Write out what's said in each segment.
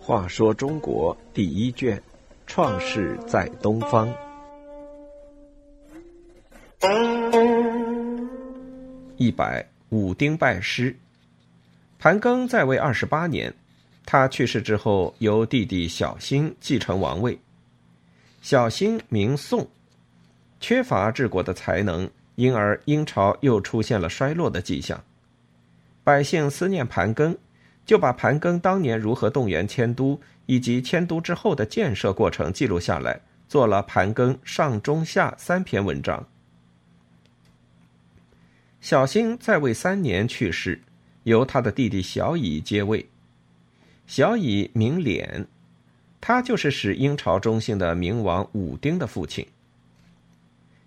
话说中国第一卷，创世在东方。一百武丁拜师，盘庚在位二十八年，他去世之后，由弟弟小兴继承王位。小兴名宋，缺乏治国的才能，因而殷朝又出现了衰落的迹象。百姓思念盘庚，就把盘庚当年如何动员迁都，以及迁都之后的建设过程记录下来，做了《盘庚上中下》三篇文章。小兴在位三年去世，由他的弟弟小乙接位。小乙名敛。他就是使殷朝中兴的明王武丁的父亲。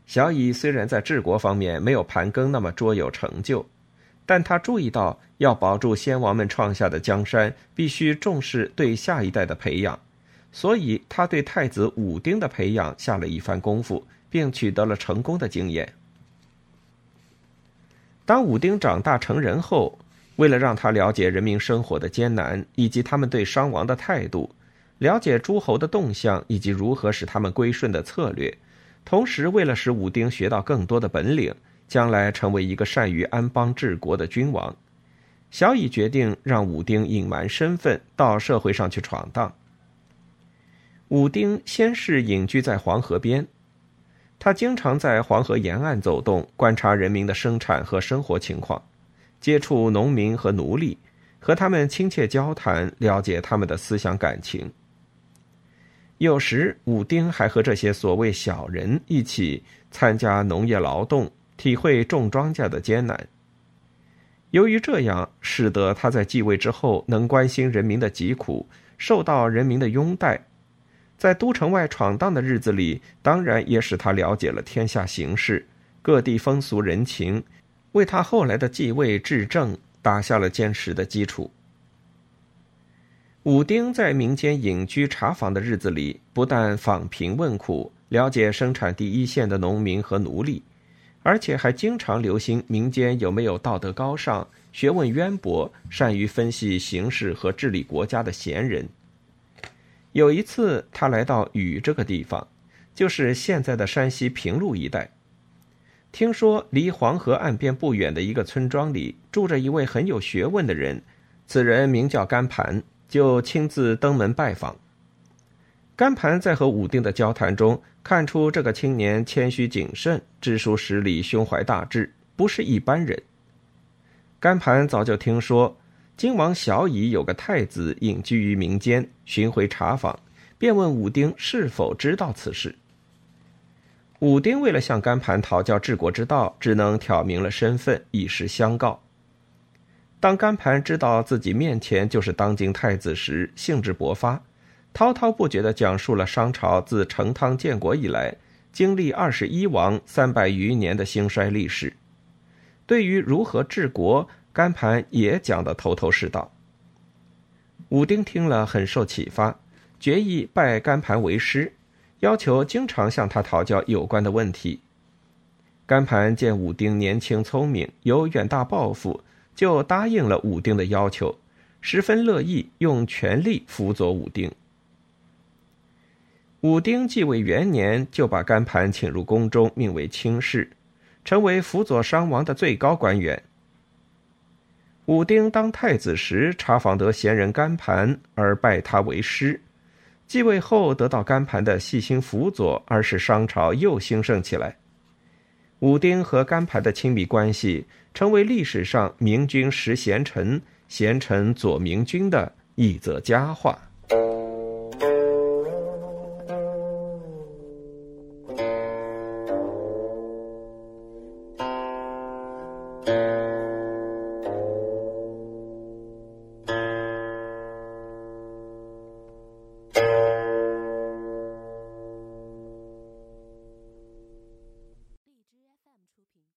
小乙虽然在治国方面没有盘庚那么卓有成就，但他注意到要保住先王们创下的江山，必须重视对下一代的培养，所以他对太子武丁的培养下了一番功夫，并取得了成功的经验。当武丁长大成人后，为了让他了解人民生活的艰难以及他们对商王的态度。了解诸侯的动向以及如何使他们归顺的策略，同时为了使武丁学到更多的本领，将来成为一个善于安邦治国的君王，小乙决定让武丁隐瞒身份，到社会上去闯荡。武丁先是隐居在黄河边，他经常在黄河沿岸走动，观察人民的生产和生活情况，接触农民和奴隶，和他们亲切交谈，了解他们的思想感情。有时，武丁还和这些所谓小人一起参加农业劳动，体会种庄稼的艰难。由于这样，使得他在继位之后能关心人民的疾苦，受到人民的拥戴。在都城外闯荡的日子里，当然也使他了解了天下形势、各地风俗人情，为他后来的继位治政打下了坚实的基础。武丁在民间隐居查访的日子里，不但访贫问苦，了解生产第一线的农民和奴隶，而且还经常留心民间有没有道德高尚、学问渊博、善于分析形势和治理国家的贤人。有一次，他来到禹这个地方，就是现在的山西平陆一带，听说离黄河岸边不远的一个村庄里住着一位很有学问的人，此人名叫甘盘。就亲自登门拜访。甘盘在和武丁的交谈中，看出这个青年谦虚谨慎、知书识礼、胸怀大志，不是一般人。甘盘早就听说金王小乙有个太子隐居于民间，巡回查访，便问武丁是否知道此事。武丁为了向甘盘讨教治国之道，只能挑明了身份，以实相告。当甘盘知道自己面前就是当今太子时，兴致勃发，滔滔不绝地讲述了商朝自成汤建国以来经历二十一王、三百余年的兴衰历史。对于如何治国，甘盘也讲得头头是道。武丁听了很受启发，决意拜甘盘为师，要求经常向他讨教有关的问题。甘盘见武丁年轻聪明，有远大抱负。就答应了武丁的要求，十分乐意用全力辅佐武丁。武丁继位元年，就把甘盘请入宫中，命为卿士，成为辅佐商王的最高官员。武丁当太子时，查访得贤人甘盘，而拜他为师。继位后，得到甘盘的细心辅佐，而使商朝又兴盛起来。武丁和甘盘的亲密关系，成为历史上“明君识贤臣，贤臣左明君”的一则佳话。